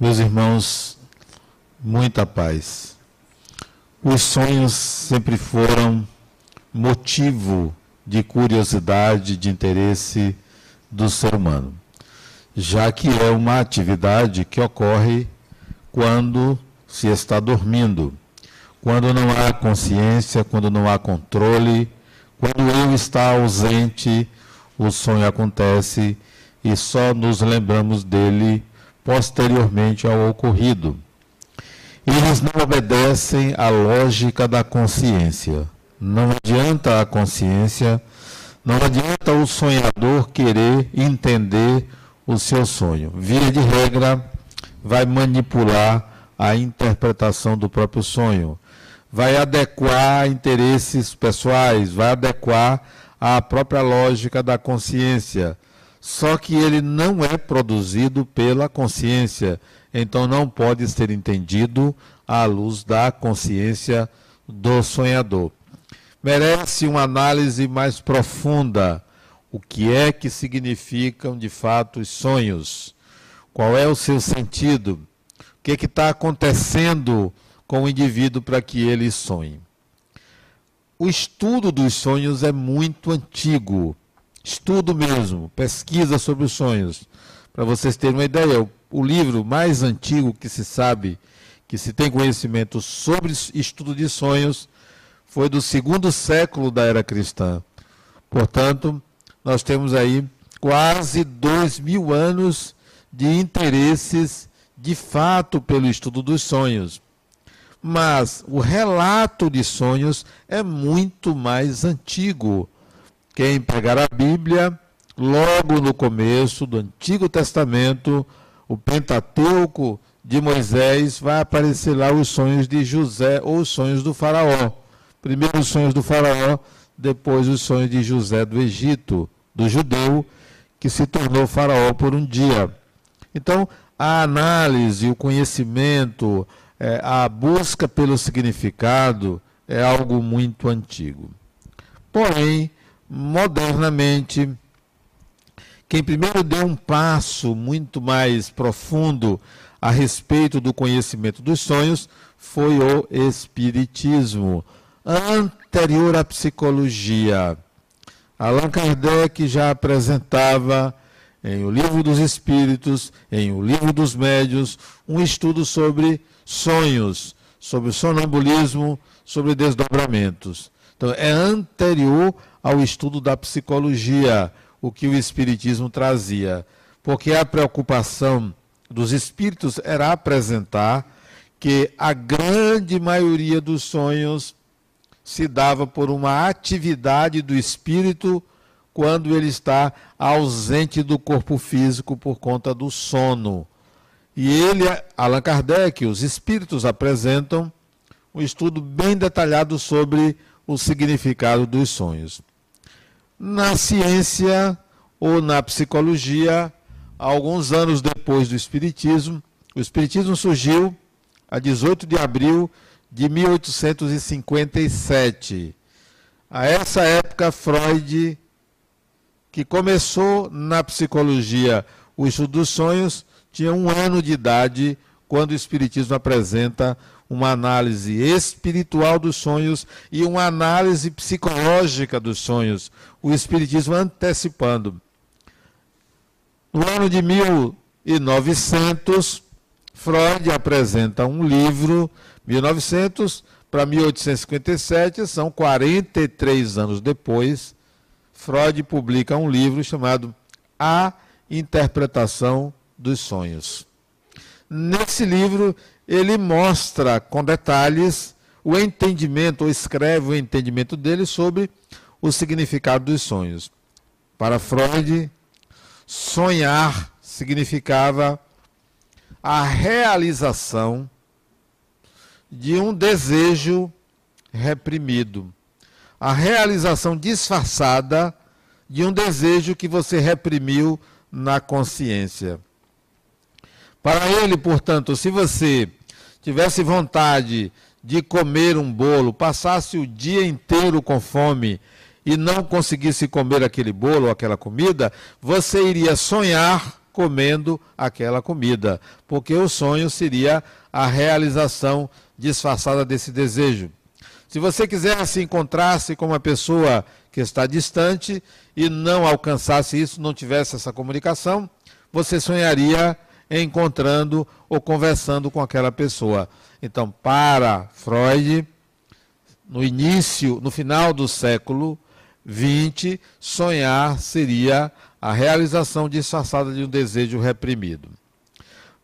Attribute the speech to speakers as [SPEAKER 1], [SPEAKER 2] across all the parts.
[SPEAKER 1] Meus irmãos, muita paz. Os sonhos sempre foram motivo de curiosidade, de interesse do ser humano, já que é uma atividade que ocorre quando se está dormindo, quando não há consciência, quando não há controle, quando eu está ausente, o sonho acontece e só nos lembramos dele posteriormente ao ocorrido. Eles não obedecem à lógica da consciência. Não adianta a consciência, não adianta o sonhador querer entender o seu sonho. Via de regra, vai manipular a interpretação do próprio sonho, vai adequar interesses pessoais, vai adequar à própria lógica da consciência só que ele não é produzido pela consciência, então não pode ser entendido à luz da consciência do sonhador. Merece uma análise mais profunda. O que é que significam de fato os sonhos? Qual é o seu sentido? O que é está acontecendo com o indivíduo para que ele sonhe? O estudo dos sonhos é muito antigo estudo mesmo, pesquisa sobre os sonhos. Para vocês terem uma ideia, o, o, livro mais antigo que se sabe, que se tem conhecimento sobre estudo de sonhos, foi do segundo século da era cristã. Portanto, nós temos aí quase dois mil anos de interesses de fato pelo estudo dos sonhos. Mas o relato de sonhos é muito mais antigo quem pegar a Bíblia, logo no começo do Antigo Testamento, o Pentateuco de Moisés, vai aparecer lá os sonhos de José ou os sonhos do Faraó. Primeiro os sonhos do Faraó, depois os sonhos de José do Egito, do judeu, que se tornou Faraó por um dia. Então, a análise, o conhecimento, é, a busca pelo significado é algo muito antigo. Porém, modernamente, quem primeiro deu um passo muito mais profundo a respeito do conhecimento dos sonhos foi o Espiritismo, anterior à psicologia. Allan Kardec já apresentava em O Livro dos Espíritos, em O Livro dos Médios, um estudo sobre sonhos, sobre sonambulismo, sobre desdobramentos. Então, é anterior ao estudo da psicologia, o que o Espiritismo trazia. Porque a preocupação dos espíritos era apresentar que a grande maioria dos sonhos se dava por uma atividade do espírito quando ele está ausente do corpo físico por conta do sono. E ele, Allan Kardec, os espíritos apresentam um estudo bem detalhado sobre o significado dos sonhos. Na ciência ou na psicologia, alguns anos depois do Espiritismo, o Espiritismo surgiu a 18 de abril de 1857. A essa época, Freud, que começou na psicologia o estudo dos sonhos, tinha um ano de idade quando o Espiritismo apresenta uma análise espiritual dos sonhos e uma análise psicológica dos sonhos, o Espiritismo antecipando. No ano de 1900, Freud apresenta um livro, 1900 para 1857, são 43 anos depois, Freud publica um livro chamado A Interpretação dos Sonhos. Nesse livro, ele mostra com detalhes o entendimento, ou escreve o entendimento dele sobre o significado dos sonhos. Para Freud, sonhar significava a realização de um desejo reprimido, a realização disfarçada de um desejo que você reprimiu na consciência. Para ele, portanto, se você tivesse vontade de comer um bolo, passasse o dia inteiro com fome e não conseguisse comer aquele bolo ou aquela comida, você iria sonhar comendo aquela comida, porque o sonho seria a realização disfarçada desse desejo. Se você quisesse encontrar-se com uma pessoa que está distante e não alcançasse isso, não tivesse essa comunicação, você sonharia encontrando ou conversando com aquela pessoa. Então, para Freud, no início, no final do século XX, sonhar seria a realização disfarçada de um desejo reprimido.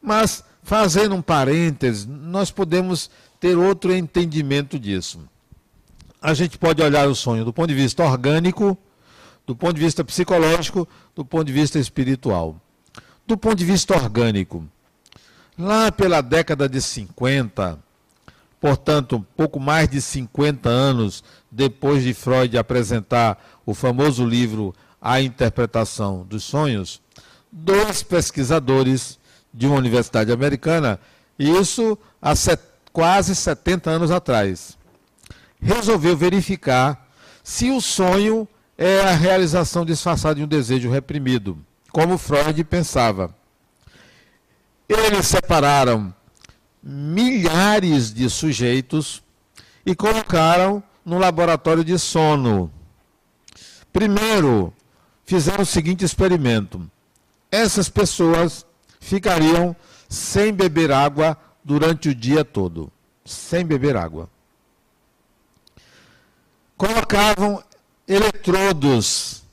[SPEAKER 1] Mas, fazendo um parêntese, nós podemos ter outro entendimento disso. A gente pode olhar o sonho do ponto de vista orgânico, do ponto de vista psicológico, do ponto de vista espiritual. Do ponto de vista orgânico, lá pela década de 50, portanto, pouco mais de 50 anos depois de Freud apresentar o famoso livro A Interpretação dos Sonhos, dois pesquisadores de uma universidade americana, isso há set, quase 70 anos atrás, resolveu verificar se o sonho é a realização disfarçada de um desejo reprimido como Freud pensava. Eles separaram milhares de sujeitos e colocaram no laboratório de sono. Primeiro, fizeram o seguinte experimento: essas pessoas ficariam sem beber água durante o dia todo. Sem beber água. Colocavam eletrodos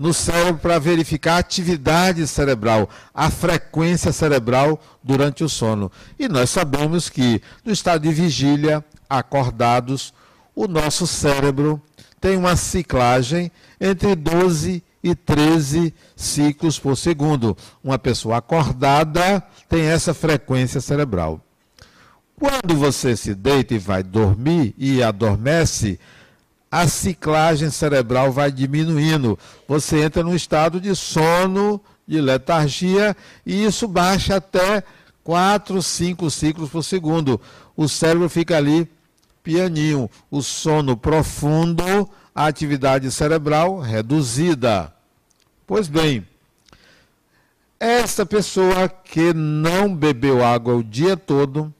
[SPEAKER 1] no cérebro para verificar a atividade cerebral, a frequência cerebral durante o sono. E nós sabemos que no estado de vigília, acordados, o nosso cérebro tem uma ciclagem entre 12 e 13 ciclos por segundo. Uma pessoa acordada tem essa frequência cerebral. Quando você se deita e vai dormir e adormece, a ciclagem cerebral vai diminuindo. Você entra num estado de sono, de letargia, e isso baixa até 4, 5 ciclos por segundo. O cérebro fica ali pianinho. O sono profundo, a atividade cerebral reduzida. Pois bem, essa pessoa que não bebeu água o dia todo,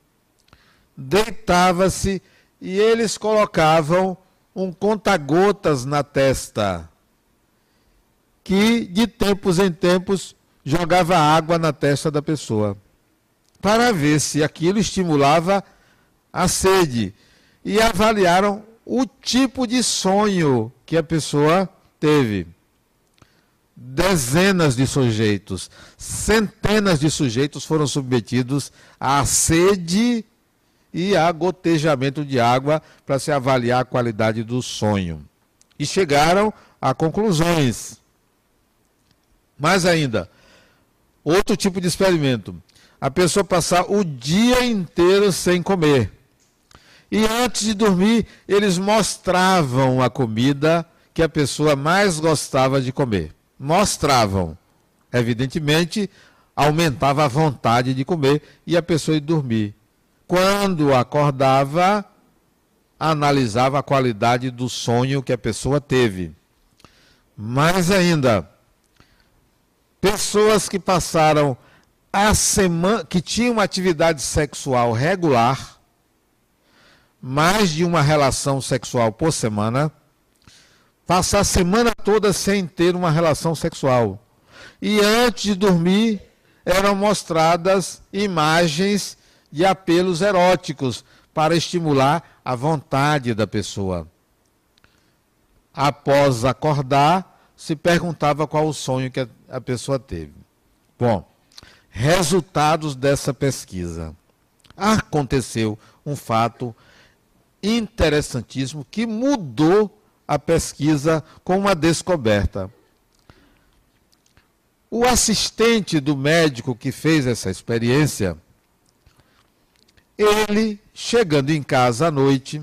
[SPEAKER 1] deitava-se e eles colocavam um conta-gotas na testa, que de tempos em tempos jogava água na testa da pessoa, para ver se aquilo estimulava a sede. E avaliaram o tipo de sonho que a pessoa teve. Dezenas de sujeitos, centenas de sujeitos foram submetidos à sede e a gotejamento de água para se avaliar a qualidade do sonho. E chegaram a conclusões. Mais ainda, outro tipo de experimento. A pessoa passar o dia inteiro sem comer. E antes de dormir, eles mostravam a comida que a pessoa mais gostava de comer. Mostravam. Evidentemente, aumentava a vontade de comer e a pessoa ia dormir quando acordava, analisava a qualidade do sonho que a pessoa teve. Mais ainda, pessoas que passaram a semana, que tinham uma atividade sexual regular, mais de uma relação sexual por semana, passar a semana toda sem ter uma relação sexual. E antes de dormir, eram mostradas imagens de apelos eróticos para estimular a vontade da pessoa. Após acordar, se perguntava qual o sonho que a pessoa teve. Bom, resultados dessa pesquisa. Aconteceu um fato interessantíssimo que mudou a pesquisa com uma descoberta. O assistente do médico que fez essa experiência ele, chegando em casa à noite,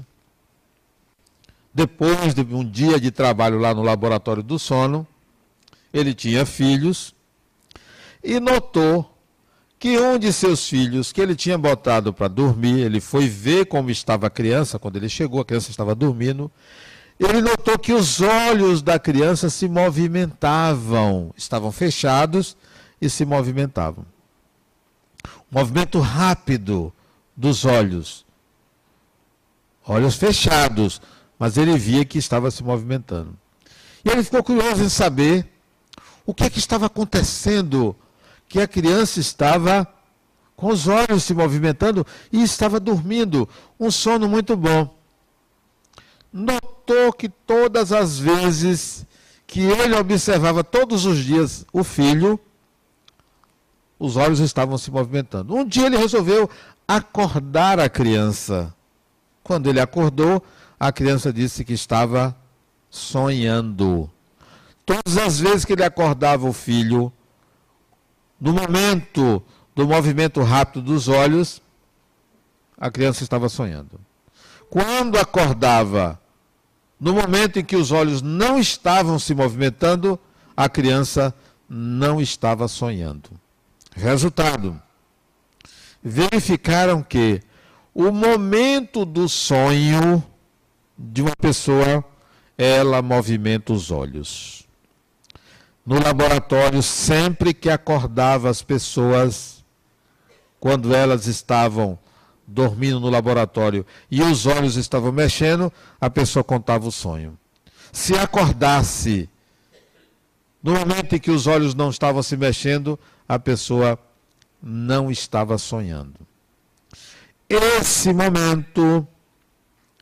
[SPEAKER 1] depois de um dia de trabalho lá no laboratório do sono, ele tinha filhos e notou que um de seus filhos, que ele tinha botado para dormir, ele foi ver como estava a criança, quando ele chegou, a criança estava dormindo, ele notou que os olhos da criança se movimentavam, estavam fechados e se movimentavam. Movimento rápido dos olhos. Olhos fechados, mas ele via que estava se movimentando. E ele ficou curioso em saber o que, é que estava acontecendo, que a criança estava com os olhos se movimentando e estava dormindo, um sono muito bom. Notou que todas as vezes que ele observava todos os dias o filho, os olhos estavam se movimentando. Um dia ele resolveu acordar a criança. Quando ele acordou, a criança disse que estava sonhando. Todas as vezes que ele acordava o filho, no momento do movimento rápido dos olhos, a criança estava sonhando. Quando acordava, no momento em que os olhos não estavam se movimentando, a criança não estava sonhando. Resultado: verificaram que o momento do sonho de uma pessoa, ela movimenta os olhos. No laboratório, sempre que acordava as pessoas, quando elas estavam dormindo no laboratório e os olhos estavam mexendo, a pessoa contava o sonho. Se acordasse no momento em que os olhos não estavam se mexendo, a pessoa não estava sonhando. Esse momento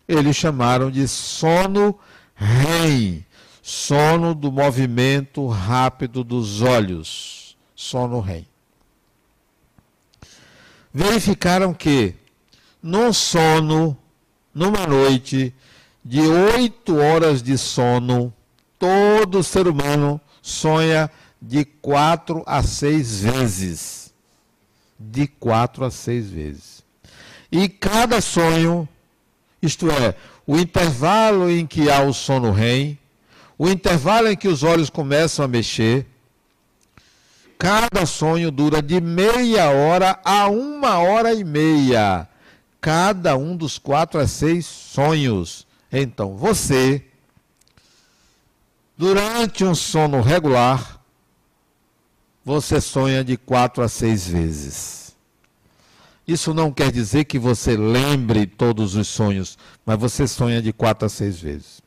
[SPEAKER 1] eles chamaram de sono REM, sono do movimento rápido dos olhos, sono REM. Verificaram que num sono, numa noite de oito horas de sono, todo ser humano sonha de quatro a seis vezes. De quatro a seis vezes. E cada sonho, isto é, o intervalo em que há o sono REM, o intervalo em que os olhos começam a mexer, cada sonho dura de meia hora a uma hora e meia cada um dos quatro a seis sonhos. Então, você, durante um sono regular, você sonha de quatro a seis vezes. Isso não quer dizer que você lembre todos os sonhos, mas você sonha de quatro a seis vezes.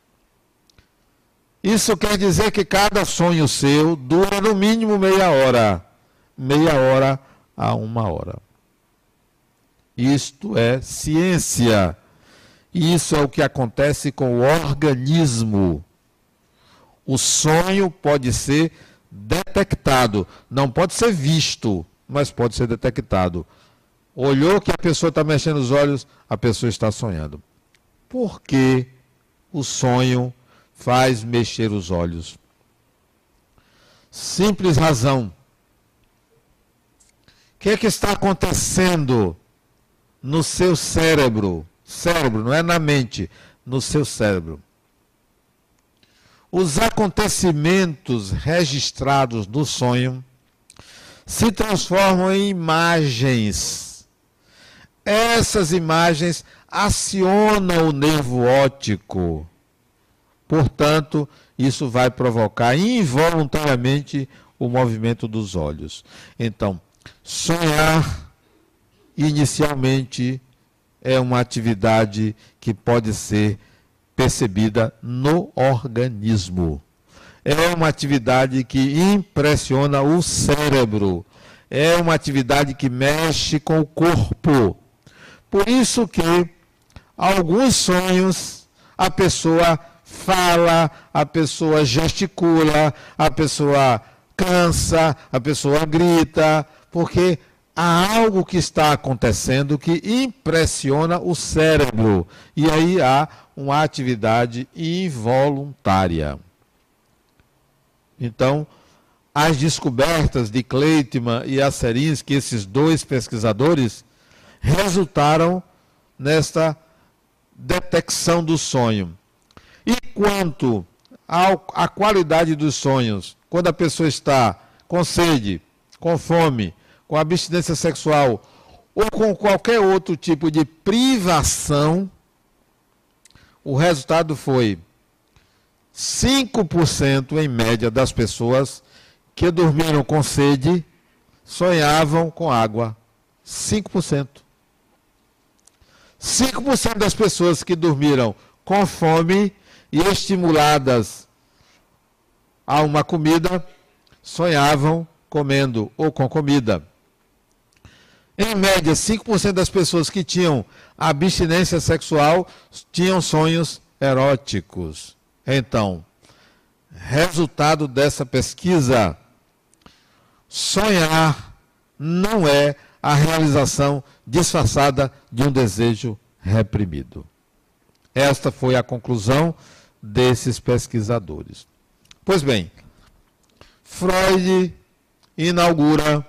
[SPEAKER 1] Isso quer dizer que cada sonho seu dura no mínimo meia hora. Meia hora a uma hora. Isto é ciência. Isso é o que acontece com o organismo. O sonho pode ser detectado, não pode ser visto, mas pode ser detectado. Olhou que a pessoa está mexendo os olhos, a pessoa está sonhando. Por que o sonho faz mexer os olhos? Simples razão. O que, é que está acontecendo no seu cérebro. Cérebro, não é na mente, no seu cérebro. Os acontecimentos registrados no sonho se transformam em imagens. Essas imagens acionam o nervo óptico. Portanto, isso vai provocar involuntariamente o movimento dos olhos. Então, sonhar inicialmente é uma atividade que pode ser percebida no organismo. É uma atividade que impressiona o cérebro. É uma atividade que mexe com o corpo. Por isso que alguns sonhos a pessoa fala, a pessoa gesticula, a pessoa cansa, a pessoa grita, porque há algo que está acontecendo que impressiona o cérebro. E aí há uma atividade involuntária. Então, as descobertas de Kleitman e Asserinsky, esses dois pesquisadores, resultaram nesta detecção do sonho. E quanto à qualidade dos sonhos, quando a pessoa está com sede, com fome, com abstinência sexual ou com qualquer outro tipo de privação, o resultado foi 5% em média das pessoas que dormiram com sede sonhavam com água. 5%. 5% das pessoas que dormiram com fome e estimuladas a uma comida sonhavam comendo ou com comida. Em média, 5% das pessoas que tinham abstinência sexual tinham sonhos eróticos. Então, resultado dessa pesquisa: sonhar não é a realização disfarçada de um desejo reprimido. Esta foi a conclusão desses pesquisadores. Pois bem, Freud inaugura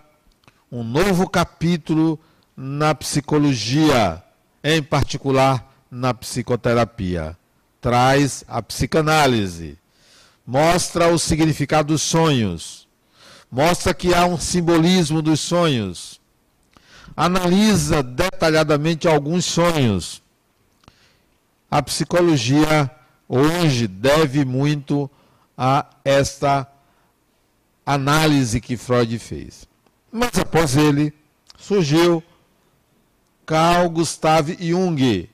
[SPEAKER 1] um novo capítulo na psicologia, em particular na psicoterapia. Traz a psicanálise, mostra o significado dos sonhos, mostra que há um simbolismo dos sonhos, analisa detalhadamente alguns sonhos. A psicologia hoje deve muito a esta análise que Freud fez. Mas após ele, surgiu Carl Gustav Jung,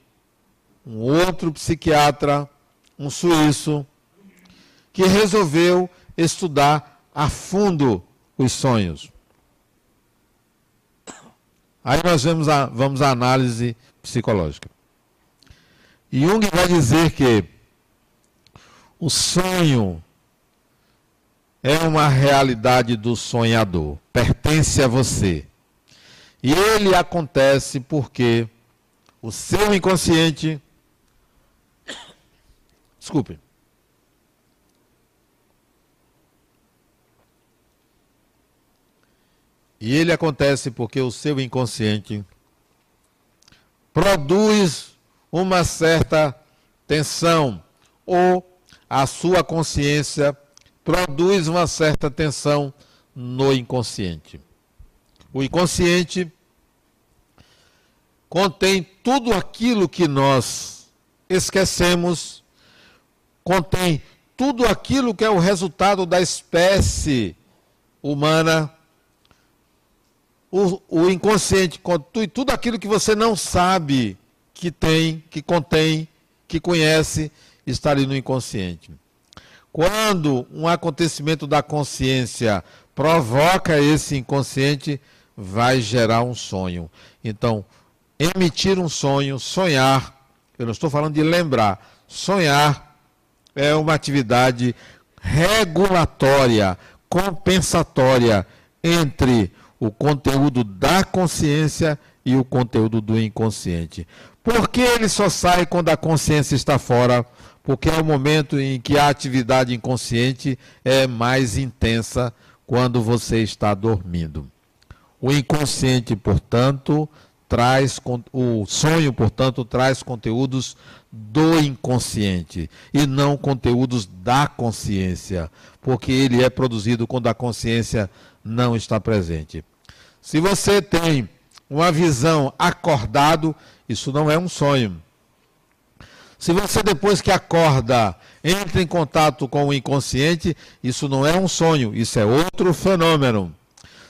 [SPEAKER 1] um outro psiquiatra, um suíço, que resolveu estudar a fundo os sonhos. Aí nós vamos a, vamos à análise psicológica. Jung vai dizer que o sonho é uma realidade do sonhador, pertence a você. E ele acontece porque o seu inconsciente. Desculpe. E ele acontece porque o seu inconsciente produz uma certa tensão ou a sua consciência produz uma certa tensão no inconsciente. O inconsciente contém tudo aquilo que nós esquecemos, contém tudo aquilo que é o resultado da espécie humana. O, o inconsciente contém tudo aquilo que você não sabe que tem, que contém, que conhece, está ali no inconsciente. Quando um acontecimento da consciência provoca esse inconsciente, vai gerar um sonho. Então, emitir um sonho, sonhar, eu não estou falando de lembrar, sonhar é uma atividade regulatória, compensatória entre o conteúdo da consciência e o conteúdo do inconsciente. Por que ele só sai quando a consciência está fora? porque é o momento em que a atividade inconsciente é mais intensa quando você está dormindo. O inconsciente, portanto, traz o sonho, portanto, traz conteúdos do inconsciente e não conteúdos da consciência, porque ele é produzido quando a consciência não está presente. Se você tem uma visão acordado, isso não é um sonho. Se você depois que acorda entra em contato com o inconsciente, isso não é um sonho, isso é outro fenômeno.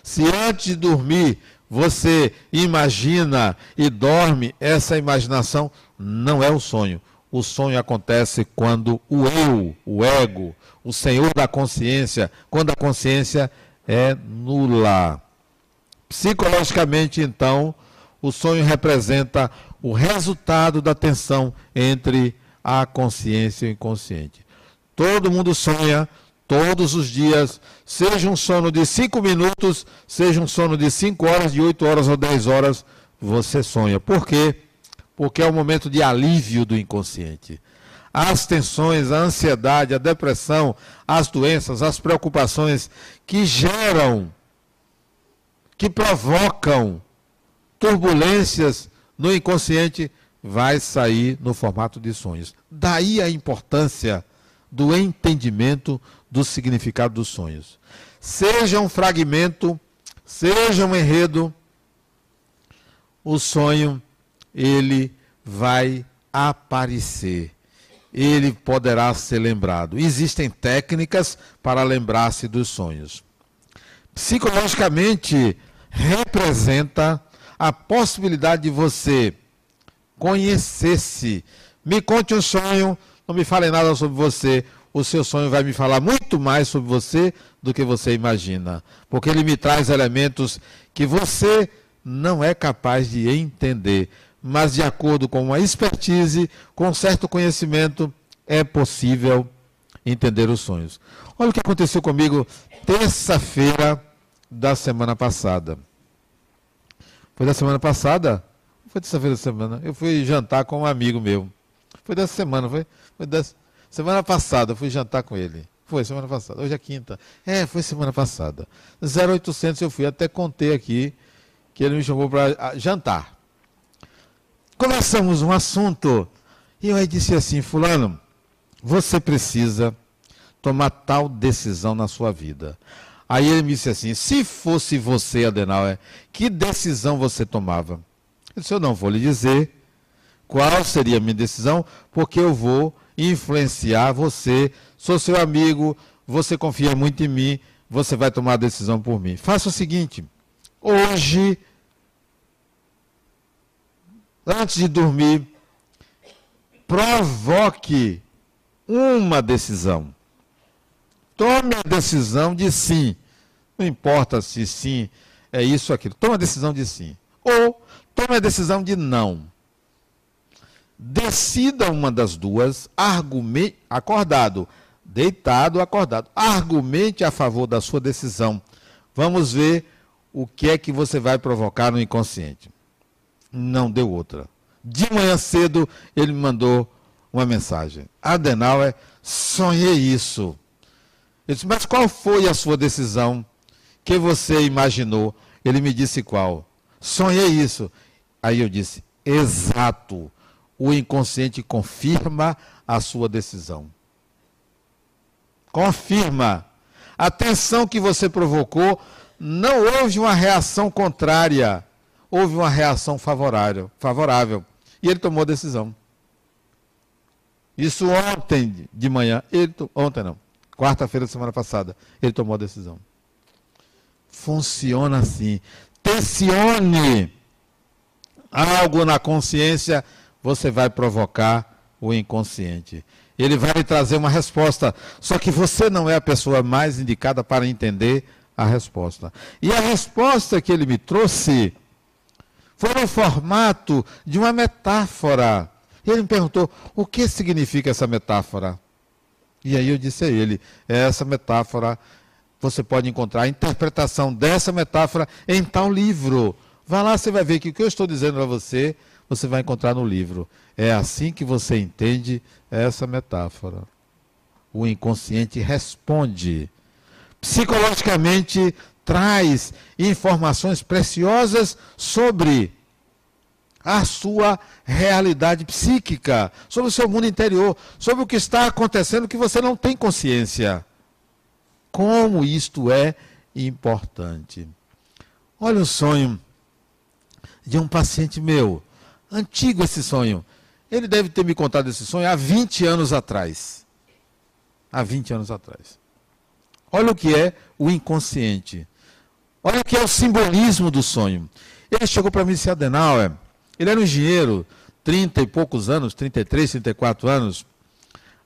[SPEAKER 1] Se antes de dormir você imagina e dorme, essa imaginação não é o sonho. O sonho acontece quando o eu, o ego, o senhor da consciência, quando a consciência é nula. Psicologicamente, então, o sonho representa o resultado da tensão entre a consciência e o inconsciente. Todo mundo sonha todos os dias, seja um sono de 5 minutos, seja um sono de 5 horas, de 8 horas ou 10 horas, você sonha. Por quê? Porque é o momento de alívio do inconsciente. As tensões, a ansiedade, a depressão, as doenças, as preocupações que geram, que provocam turbulências no inconsciente, vai sair no formato de sonhos. Daí a importância do entendimento do significado dos sonhos. Seja um fragmento, seja um enredo, o sonho ele vai aparecer. Ele poderá ser lembrado. Existem técnicas para lembrar-se dos sonhos. psicologicamente representa a possibilidade de você conhecer-se. Me conte um sonho, não me fale nada sobre você. O seu sonho vai me falar muito mais sobre você do que você imagina, porque ele me traz elementos que você não é capaz de entender, mas de acordo com uma expertise, com certo conhecimento, é possível entender os sonhos. Olha o que aconteceu comigo terça-feira da semana passada. Foi da semana passada? Foi terça-feira da semana. Eu fui jantar com um amigo meu. Foi dessa semana, foi? Foi dessa semana passada, eu fui jantar com ele. Foi semana passada. Hoje é quinta. É, foi semana passada. 0800 eu fui, até contei aqui que ele me chamou para jantar. Começamos um assunto e eu aí disse assim, fulano, você precisa tomar tal decisão na sua vida. Aí ele me disse assim: se fosse você, Adenauer, que decisão você tomava? Eu disse: eu não vou lhe dizer qual seria a minha decisão, porque eu vou influenciar você, sou seu amigo, você confia muito em mim, você vai tomar a decisão por mim. Faça o seguinte: hoje, antes de dormir, provoque uma decisão. Tome a decisão de sim. Não importa se sim é isso ou aquilo. Tome a decisão de sim. Ou tome a decisão de não. Decida uma das duas, argumente, acordado, deitado, acordado. Argumente a favor da sua decisão. Vamos ver o que é que você vai provocar no inconsciente. Não deu outra. De manhã cedo, ele me mandou uma mensagem. Adenauer, sonhei isso. Eu disse, mas qual foi a sua decisão que você imaginou? Ele me disse qual. Sonhei isso. Aí eu disse, exato. O inconsciente confirma a sua decisão. Confirma. A tensão que você provocou, não houve uma reação contrária, houve uma reação favorável. favorável. E ele tomou a decisão. Isso ontem de manhã. Ele, ontem não quarta-feira da semana passada, ele tomou a decisão. Funciona assim. Tensione algo na consciência, você vai provocar o inconsciente. Ele vai lhe trazer uma resposta, só que você não é a pessoa mais indicada para entender a resposta. E a resposta que ele me trouxe foi no formato de uma metáfora. Ele me perguntou: o que significa essa metáfora? E aí eu disse a ele: essa metáfora, você pode encontrar a interpretação dessa metáfora em tal livro. Vá lá, você vai ver que o que eu estou dizendo para você, você vai encontrar no livro. É assim que você entende essa metáfora. O inconsciente responde. Psicologicamente, traz informações preciosas sobre a sua realidade psíquica, sobre o seu mundo interior, sobre o que está acontecendo que você não tem consciência. Como isto é importante. Olha o sonho de um paciente meu, antigo esse sonho. Ele deve ter me contado esse sonho há 20 anos atrás. Há 20 anos atrás. Olha o que é o inconsciente. Olha o que é o simbolismo do sonho. Ele chegou para mim e disse, Adenauer, ele era um engenheiro, 30 e poucos anos, 33, 34 anos.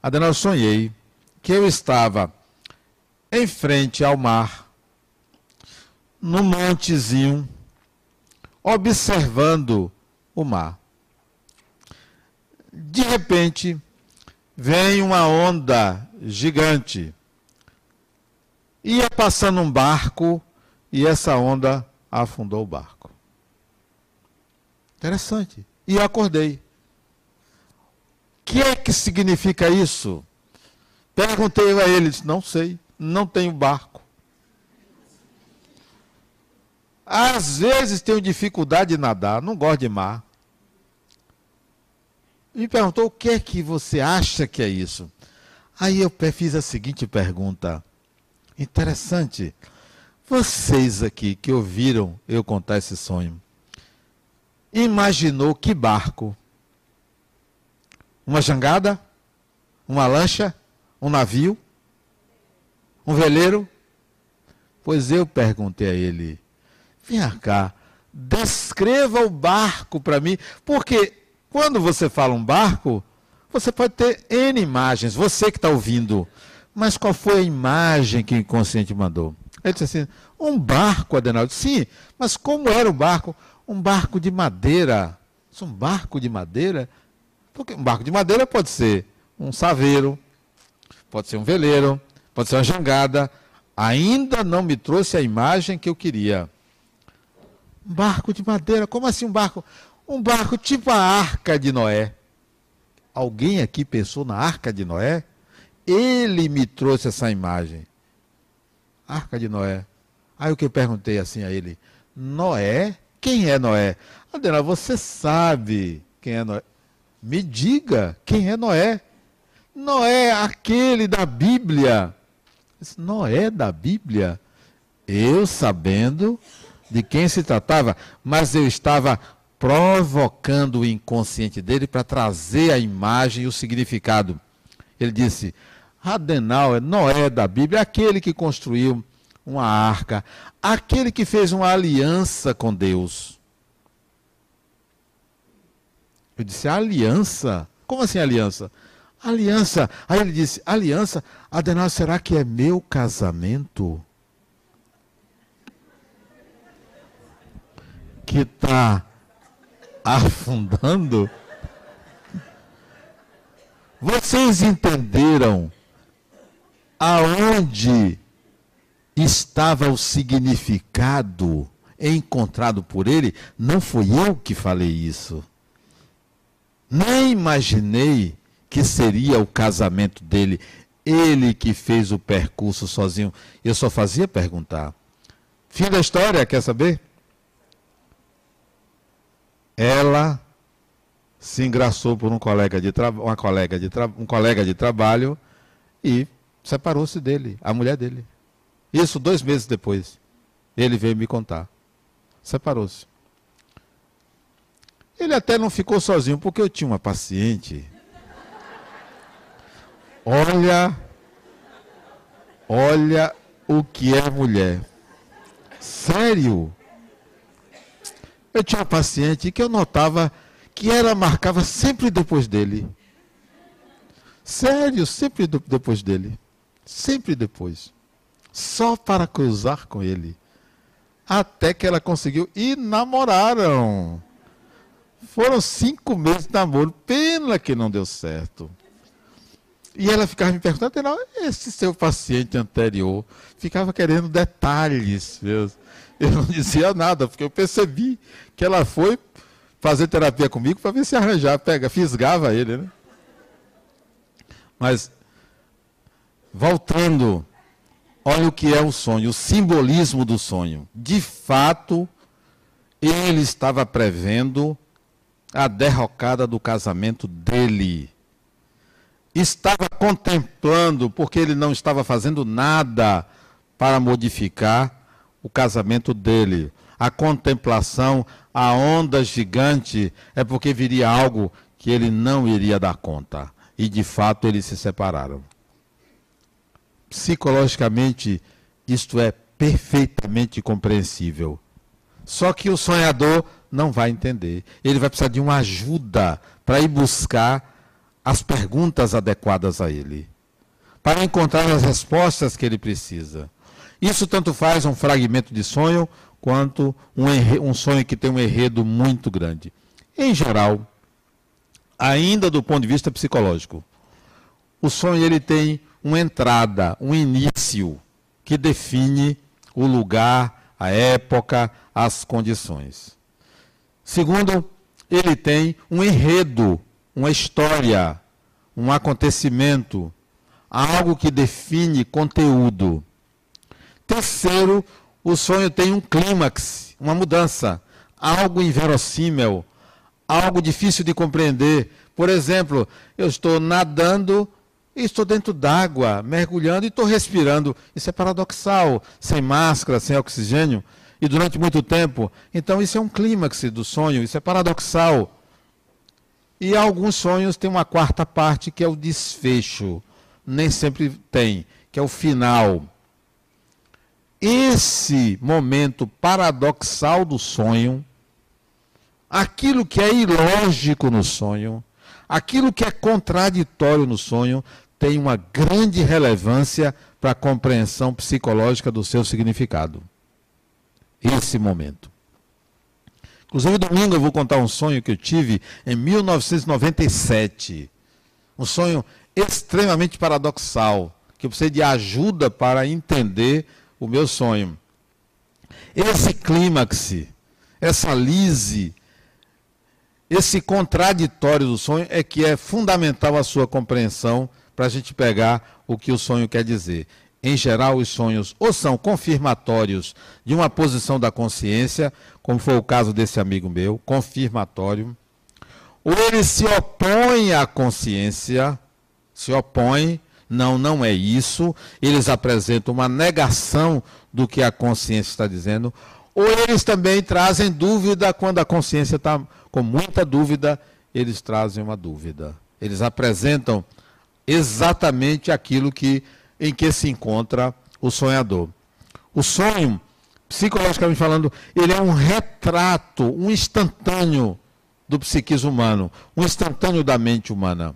[SPEAKER 1] Adenal, sonhei que eu estava em frente ao mar, num montezinho, observando o mar. De repente, vem uma onda gigante. Ia passando um barco e essa onda afundou o barco. Interessante. E acordei. O que é que significa isso? Perguntei a ele, disse, não sei, não tenho barco. Às vezes tenho dificuldade de nadar, não gosto de mar. Me perguntou o que é que você acha que é isso. Aí eu fiz a seguinte pergunta. Interessante. Vocês aqui que ouviram eu contar esse sonho, imaginou que barco? Uma jangada? Uma lancha? Um navio? Um veleiro? Pois eu perguntei a ele: vem cá, descreva o barco para mim, porque quando você fala um barco, você pode ter N imagens, você que está ouvindo. Mas qual foi a imagem que o inconsciente mandou? Ele disse assim: um barco, Adenaldo. Sim, mas como era o barco? Um barco de madeira. Um barco de madeira? Porque um barco de madeira pode ser um saveiro, pode ser um veleiro, pode ser uma jangada. Ainda não me trouxe a imagem que eu queria. Um barco de madeira? Como assim um barco? Um barco tipo a arca de Noé. Alguém aqui pensou na arca de Noé? Ele me trouxe essa imagem. Arca de Noé. Aí o que eu perguntei assim a ele: Noé? Quem é Noé? Adela, você sabe quem é Noé? Me diga quem é Noé. Noé, aquele da Bíblia. Noé da Bíblia? Eu sabendo de quem se tratava, mas eu estava provocando o inconsciente dele para trazer a imagem e o significado. Ele disse: Adenauer, Noé da Bíblia, aquele que construiu uma arca, aquele que fez uma aliança com Deus. Eu disse, aliança? Como assim aliança? Aliança. Aí ele disse, aliança, Adenauer, será que é meu casamento? Que está afundando? Vocês entenderam aonde estava o significado encontrado por ele? Não fui eu que falei isso. Nem imaginei que seria o casamento dele. Ele que fez o percurso sozinho. Eu só fazia perguntar. Fim da história, quer saber? Ela se engraçou por um colega de uma colega de um colega de trabalho e separou-se dele, a mulher dele. Isso dois meses depois. Ele veio me contar. Separou-se. Ele até não ficou sozinho, porque eu tinha uma paciente. Olha, olha o que é mulher. Sério. Eu tinha uma paciente que eu notava que ela marcava sempre depois dele. Sério, sempre depois dele. Sempre depois. Só para cruzar com ele. Até que ela conseguiu. E namoraram. Foram cinco meses de namoro. Pena que não deu certo. E ela ficava me perguntando, esse seu paciente anterior ficava querendo detalhes meus. Eu não dizia nada, porque eu percebi que ela foi fazer terapia comigo para ver se arranjar, pega, fisgava ele, né? Mas, voltando, olha o que é o sonho, o simbolismo do sonho. De fato, ele estava prevendo a derrocada do casamento dele. Estava contemplando, porque ele não estava fazendo nada para modificar o casamento dele. A contemplação, a onda gigante, é porque viria algo que ele não iria dar conta. E de fato eles se separaram. Psicologicamente, isto é perfeitamente compreensível. Só que o sonhador não vai entender. Ele vai precisar de uma ajuda para ir buscar as perguntas adequadas a ele, para encontrar as respostas que ele precisa. Isso tanto faz um fragmento de sonho quanto um, um sonho que tem um enredo muito grande. Em geral, ainda do ponto de vista psicológico, o sonho ele tem uma entrada, um início que define o lugar, a época, as condições. Segundo, ele tem um enredo, uma história, um acontecimento, algo que define conteúdo. Terceiro, o sonho tem um clímax, uma mudança, algo inverossímil, algo difícil de compreender. Por exemplo, eu estou nadando e estou dentro d'água, mergulhando e estou respirando. Isso é paradoxal, sem máscara, sem oxigênio, e durante muito tempo. Então, isso é um clímax do sonho, isso é paradoxal. E alguns sonhos têm uma quarta parte, que é o desfecho. Nem sempre tem, que é o final. Esse momento paradoxal do sonho, aquilo que é ilógico no sonho, aquilo que é contraditório no sonho, tem uma grande relevância para a compreensão psicológica do seu significado. Esse momento. Inclusive, domingo eu vou contar um sonho que eu tive em 1997. Um sonho extremamente paradoxal, que eu precisei de ajuda para entender o meu sonho. Esse clímax, essa lise, esse contraditório do sonho é que é fundamental a sua compreensão para a gente pegar o que o sonho quer dizer. Em geral, os sonhos ou são confirmatórios de uma posição da consciência, como foi o caso desse amigo meu, confirmatório, ou eles se opõem à consciência, se opõem, não, não é isso, eles apresentam uma negação do que a consciência está dizendo, ou eles também trazem dúvida quando a consciência está com muita dúvida, eles trazem uma dúvida. Eles apresentam exatamente aquilo que em que se encontra o sonhador. O sonho, psicologicamente falando, ele é um retrato, um instantâneo do psiquismo humano, um instantâneo da mente humana.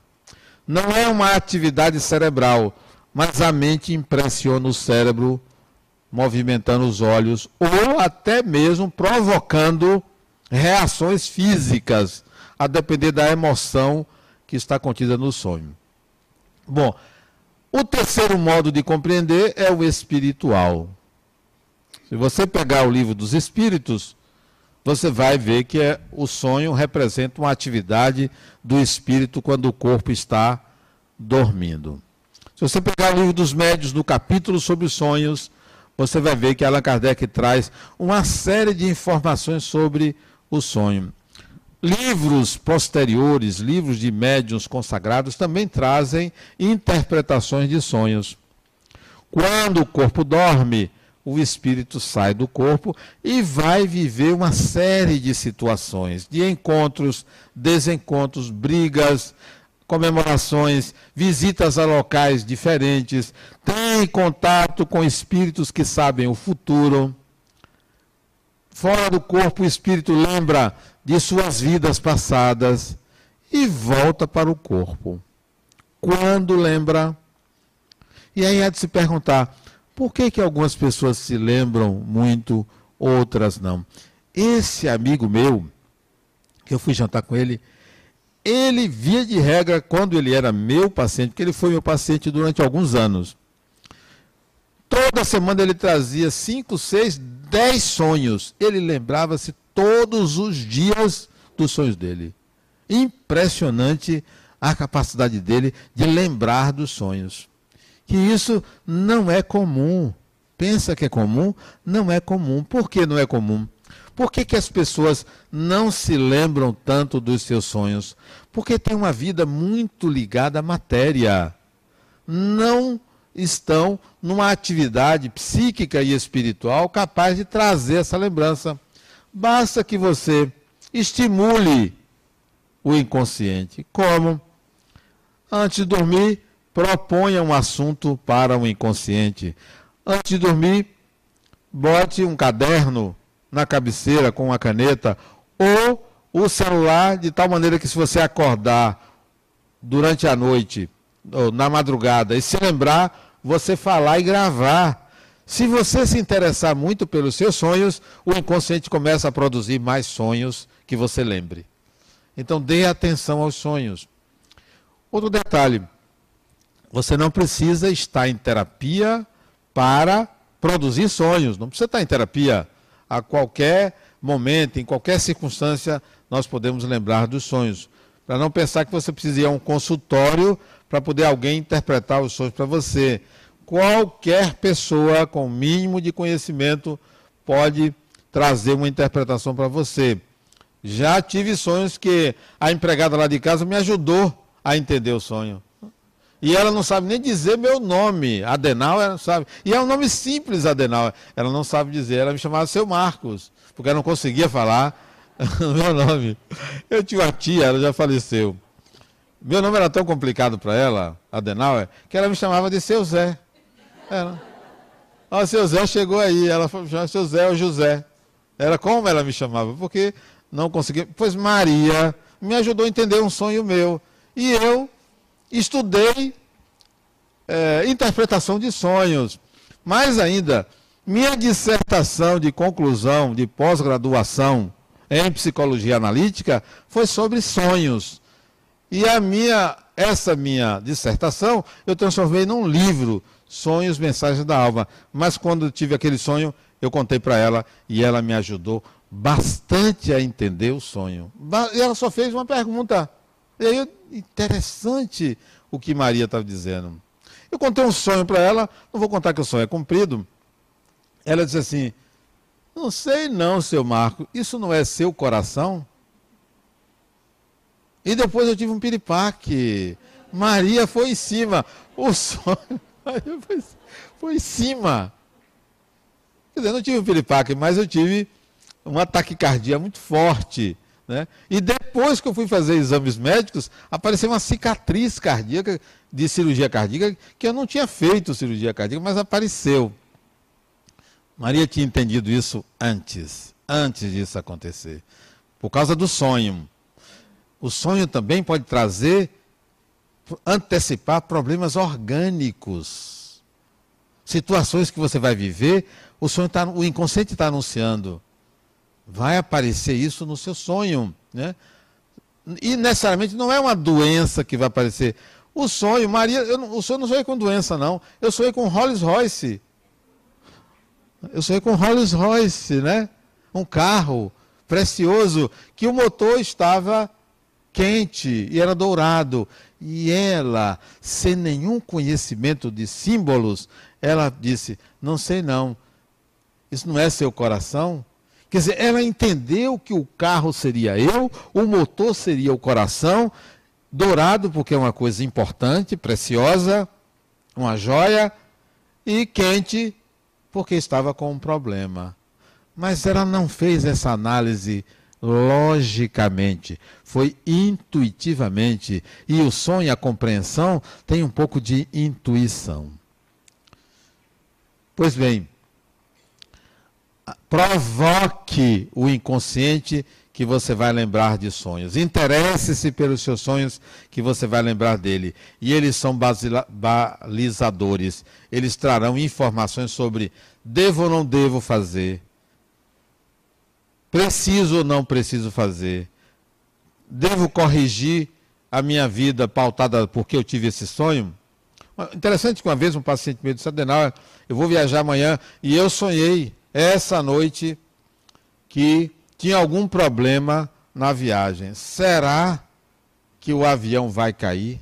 [SPEAKER 1] Não é uma atividade cerebral, mas a mente impressiona o cérebro, movimentando os olhos, ou até mesmo provocando reações físicas, a depender da emoção que está contida no sonho. Bom, o terceiro modo de compreender é o espiritual. Se você pegar o livro dos Espíritos, você vai ver que é, o sonho representa uma atividade do espírito quando o corpo está dormindo. Se você pegar o livro dos médios, no capítulo sobre os sonhos, você vai ver que Allan Kardec traz uma série de informações sobre o sonho. Livros posteriores, livros de médiuns consagrados, também trazem interpretações de sonhos. Quando o corpo dorme, o espírito sai do corpo e vai viver uma série de situações, de encontros, desencontros, brigas, comemorações, visitas a locais diferentes, tem contato com espíritos que sabem o futuro. Fora do corpo, o espírito lembra de suas vidas passadas e volta para o corpo. Quando lembra? E aí há de se perguntar, por que, que algumas pessoas se lembram muito, outras não? Esse amigo meu, que eu fui jantar com ele, ele, via de regra, quando ele era meu paciente, porque ele foi meu paciente durante alguns anos, toda semana ele trazia cinco, seis, dez sonhos. Ele lembrava-se todos os dias dos sonhos dele. Impressionante a capacidade dele de lembrar dos sonhos. Que isso não é comum. Pensa que é comum? Não é comum. Por que não é comum? Por que, que as pessoas não se lembram tanto dos seus sonhos? Porque tem uma vida muito ligada à matéria. Não estão numa atividade psíquica e espiritual capaz de trazer essa lembrança. Basta que você estimule o inconsciente. Como? Antes de dormir, proponha um assunto para o inconsciente. Antes de dormir, bote um caderno na cabeceira com uma caneta ou o celular de tal maneira que se você acordar durante a noite ou na madrugada e se lembrar, você falar e gravar se você se interessar muito pelos seus sonhos, o inconsciente começa a produzir mais sonhos que você lembre. Então dê atenção aos sonhos. Outro detalhe: você não precisa estar em terapia para produzir sonhos. Não precisa estar em terapia. A qualquer momento, em qualquer circunstância, nós podemos lembrar dos sonhos. Para não pensar que você precisa ir a um consultório para poder alguém interpretar os sonhos para você qualquer pessoa com o mínimo de conhecimento pode trazer uma interpretação para você. Já tive sonhos que a empregada lá de casa me ajudou a entender o sonho. E ela não sabe nem dizer meu nome. Adenal, ela não sabe. E é um nome simples, Adenal. Ela não sabe dizer. Ela me chamava seu Marcos, porque ela não conseguia falar meu nome. Eu tinha uma tia, ela já faleceu. Meu nome era tão complicado para ela, Adenauer, que ela me chamava de seu Zé. Era. Ó, seu Zé chegou aí. Ela falou, seu Zé ou José. Era como ela me chamava, porque não conseguia. Pois Maria me ajudou a entender um sonho meu. E eu estudei é, interpretação de sonhos. Mais ainda, minha dissertação de conclusão de pós-graduação em psicologia analítica foi sobre sonhos. E a minha, essa minha dissertação eu transformei num livro, Sonhos, Mensagens da Alma. Mas quando tive aquele sonho, eu contei para ela e ela me ajudou bastante a entender o sonho. E ela só fez uma pergunta. E aí, interessante o que Maria estava dizendo. Eu contei um sonho para ela, não vou contar que o sonho é cumprido. Ela disse assim: Não sei não, seu Marco, isso não é seu coração? E depois eu tive um piripaque. Maria foi em cima. O sonho. Foi, foi em cima. Quer dizer, não tive um piripaque, mas eu tive uma taquicardia muito forte. Né? E depois que eu fui fazer exames médicos, apareceu uma cicatriz cardíaca de cirurgia cardíaca, que eu não tinha feito cirurgia cardíaca, mas apareceu. Maria tinha entendido isso antes, antes disso acontecer, por causa do sonho. O sonho também pode trazer, antecipar problemas orgânicos. Situações que você vai viver, o sonho tá, o inconsciente está anunciando vai aparecer isso no seu sonho. Né? E necessariamente não é uma doença que vai aparecer. O sonho, Maria, eu, o sonho não sonhei com doença, não. Eu sonhei com Rolls Royce. Eu sonhei com Rolls Royce, né? Um carro precioso que o motor estava quente e era dourado. E ela, sem nenhum conhecimento de símbolos, ela disse: Não sei não. Isso não é seu coração? Quer dizer, ela entendeu que o carro seria eu, o motor seria o coração, dourado, porque é uma coisa importante, preciosa, uma joia, e quente, porque estava com um problema. Mas ela não fez essa análise logicamente, foi intuitivamente. E o sonho e a compreensão têm um pouco de intuição. Pois bem, provoque o inconsciente que você vai lembrar de sonhos. Interesse-se pelos seus sonhos que você vai lembrar dele. E eles são balizadores. Eles trarão informações sobre devo ou não devo fazer. Preciso ou não preciso fazer. Devo corrigir a minha vida pautada porque eu tive esse sonho? Interessante que uma vez um paciente meu disse, Adenal, eu vou viajar amanhã e eu sonhei essa noite que tinha algum problema na viagem. Será que o avião vai cair?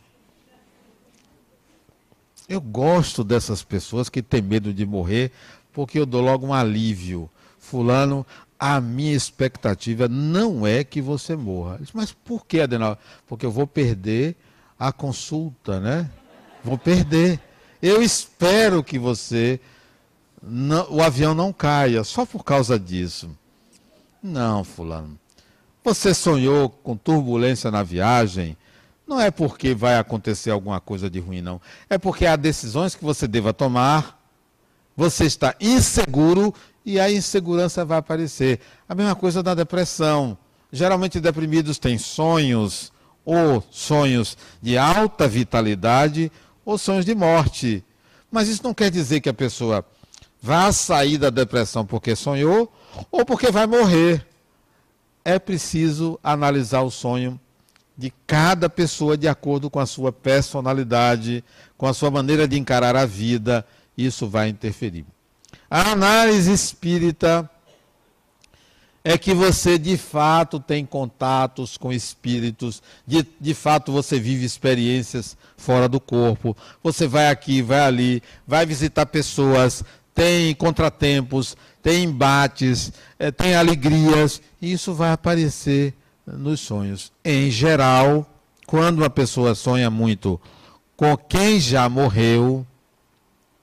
[SPEAKER 1] Eu gosto dessas pessoas que têm medo de morrer, porque eu dou logo um alívio. Fulano, a minha expectativa não é que você morra. Mas por que, Adenal? Porque eu vou perder a consulta, né? Vou perder. Eu espero que você não, o avião não caia só por causa disso. Não, fulano. Você sonhou com turbulência na viagem, não é porque vai acontecer alguma coisa de ruim, não. É porque há decisões que você deva tomar, você está inseguro e a insegurança vai aparecer. A mesma coisa da depressão. Geralmente deprimidos têm sonhos, ou sonhos de alta vitalidade, ou sonhos de morte. Mas isso não quer dizer que a pessoa Vá sair da depressão porque sonhou ou porque vai morrer. É preciso analisar o sonho de cada pessoa de acordo com a sua personalidade, com a sua maneira de encarar a vida. Isso vai interferir. A análise espírita é que você de fato tem contatos com espíritos, de, de fato você vive experiências fora do corpo. Você vai aqui, vai ali, vai visitar pessoas, tem contratempos, tem embates, é, tem alegrias, e isso vai aparecer nos sonhos. Em geral, quando uma pessoa sonha muito com quem já morreu,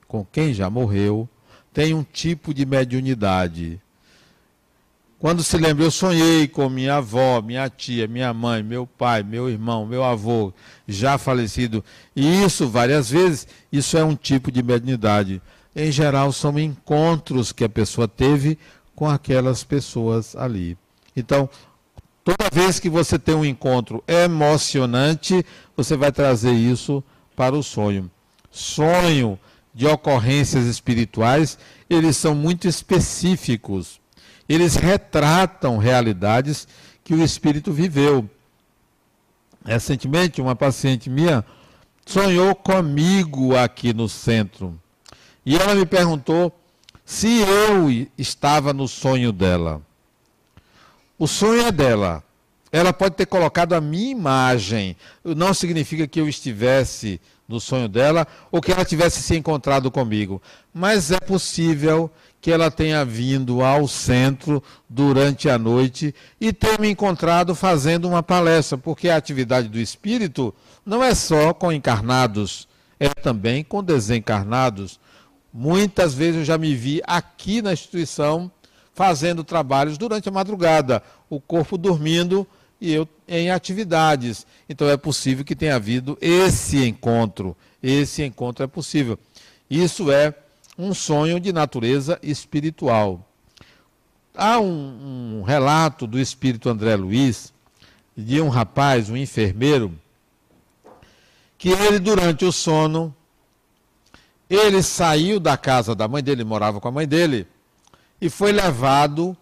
[SPEAKER 1] com quem já morreu, tem um tipo de mediunidade. Quando se lembra, eu sonhei com minha avó, minha tia, minha mãe, meu pai, meu irmão, meu avô, já falecido, e isso várias vezes, isso é um tipo de mediunidade em geral, são encontros que a pessoa teve com aquelas pessoas ali. Então, toda vez que você tem um encontro emocionante, você vai trazer isso para o sonho. Sonho de ocorrências espirituais, eles são muito específicos. Eles retratam realidades que o espírito viveu. Recentemente, uma paciente minha sonhou comigo aqui no centro. E ela me perguntou se eu estava no sonho dela. O sonho é dela. Ela pode ter colocado a minha imagem. Não significa que eu estivesse no sonho dela ou que ela tivesse se encontrado comigo. Mas é possível que ela tenha vindo ao centro durante a noite e tenha me encontrado fazendo uma palestra, porque a atividade do espírito não é só com encarnados, é também com desencarnados. Muitas vezes eu já me vi aqui na instituição fazendo trabalhos durante a madrugada, o corpo dormindo e eu em atividades. Então é possível que tenha havido esse encontro. Esse encontro é possível. Isso é um sonho de natureza espiritual. Há um, um relato do espírito André Luiz de um rapaz, um enfermeiro, que ele durante o sono ele saiu da casa da mãe dele, morava com a mãe dele, e foi levado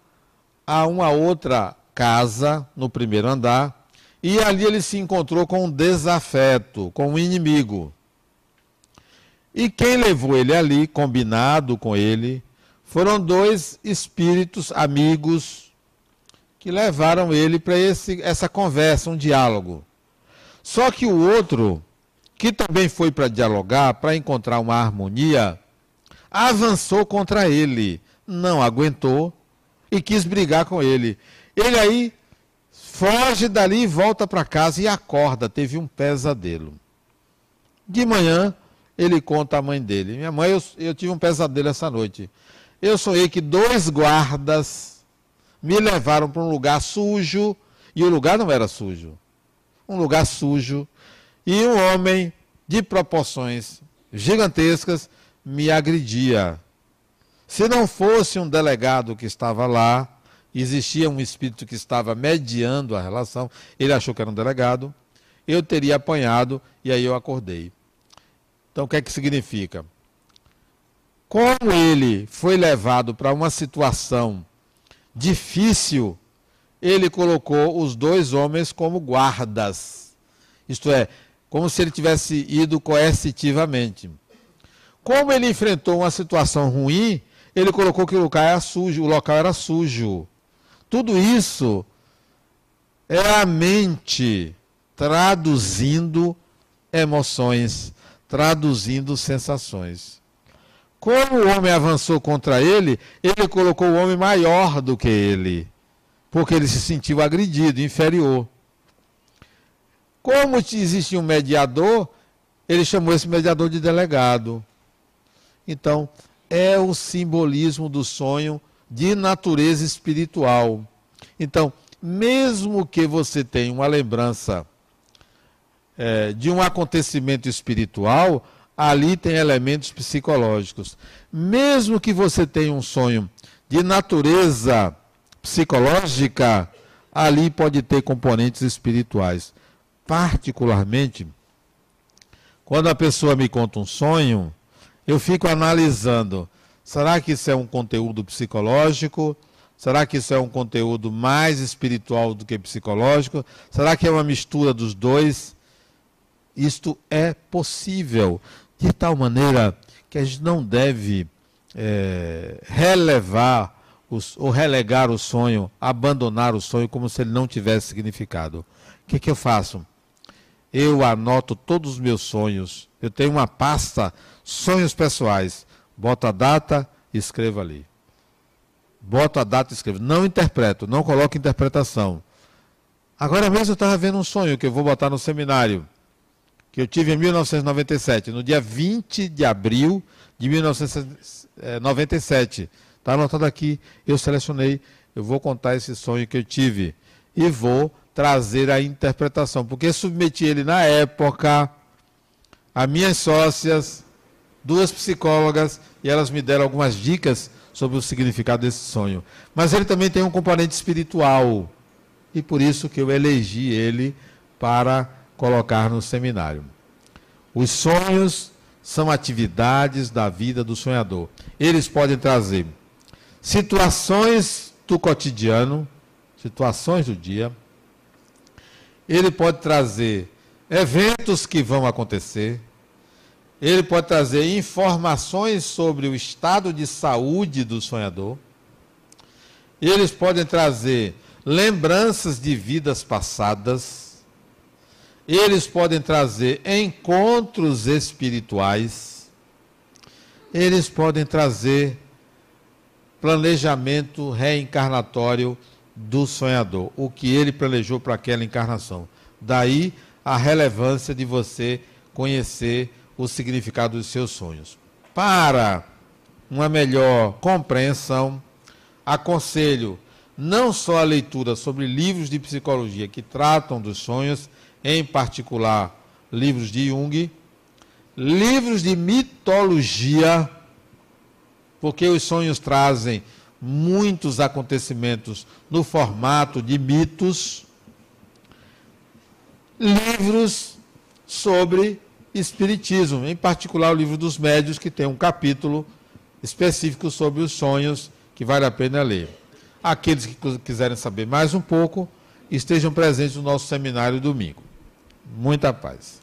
[SPEAKER 1] a uma outra casa no primeiro andar, e ali ele se encontrou com um desafeto, com um inimigo. E quem levou ele ali, combinado com ele, foram dois espíritos amigos que levaram ele para essa conversa, um diálogo. Só que o outro que também foi para dialogar, para encontrar uma harmonia, avançou contra ele, não aguentou e quis brigar com ele. Ele aí foge dali, volta para casa e acorda, teve um pesadelo. De manhã, ele conta à mãe dele: Minha mãe, eu, eu tive um pesadelo essa noite. Eu sonhei que dois guardas me levaram para um lugar sujo, e o lugar não era sujo. Um lugar sujo, e um homem de proporções gigantescas me agredia. Se não fosse um delegado que estava lá, existia um espírito que estava mediando a relação, ele achou que era um delegado, eu teria apanhado e aí eu acordei. Então o que é que significa? Como ele foi levado para uma situação difícil, ele colocou os dois homens como guardas. Isto é, como se ele tivesse ido coercitivamente. Como ele enfrentou uma situação ruim, ele colocou que o local era sujo, o local era sujo. Tudo isso é a mente traduzindo emoções, traduzindo sensações. Como o homem avançou contra ele, ele colocou o homem maior do que ele, porque ele se sentiu agredido, inferior. Como existia um mediador, ele chamou esse mediador de delegado. Então, é o simbolismo do sonho de natureza espiritual. Então, mesmo que você tenha uma lembrança é, de um acontecimento espiritual, ali tem elementos psicológicos. Mesmo que você tenha um sonho de natureza psicológica, ali pode ter componentes espirituais particularmente, quando a pessoa me conta um sonho, eu fico analisando: será que isso é um conteúdo psicológico? Será que isso é um conteúdo mais espiritual do que psicológico? Será que é uma mistura dos dois? Isto é possível, de tal maneira que a gente não deve é, relevar os, ou relegar o sonho, abandonar o sonho como se ele não tivesse significado. O que, que eu faço? Eu anoto todos os meus sonhos. Eu tenho uma pasta sonhos pessoais. Boto a data e escrevo ali. Boto a data e escrevo. Não interpreto, não coloco interpretação. Agora mesmo eu estava vendo um sonho que eu vou botar no seminário, que eu tive em 1997, no dia 20 de abril de 1997. Está anotado aqui, eu selecionei, eu vou contar esse sonho que eu tive e vou trazer a interpretação, porque submeti ele na época a minhas sócias duas psicólogas e elas me deram algumas dicas sobre o significado desse sonho. Mas ele também tem um componente espiritual e por isso que eu elegi ele para colocar no seminário. Os sonhos são atividades da vida do sonhador. Eles podem trazer situações do cotidiano, situações do dia. Ele pode trazer eventos que vão acontecer. Ele pode trazer informações sobre o estado de saúde do sonhador. Eles podem trazer lembranças de vidas passadas. Eles podem trazer encontros espirituais. Eles podem trazer planejamento reencarnatório do sonhador, o que ele planejou para aquela encarnação. Daí a relevância de você conhecer o significado dos seus sonhos. Para uma melhor compreensão, aconselho não só a leitura sobre livros de psicologia que tratam dos sonhos, em particular livros de Jung, livros de mitologia, porque os sonhos trazem muitos acontecimentos no formato de mitos, livros sobre espiritismo, em particular o livro dos médios, que tem um capítulo específico sobre os sonhos que vale a pena ler. Aqueles que quiserem saber mais um pouco, estejam presentes no nosso seminário domingo. Muita paz.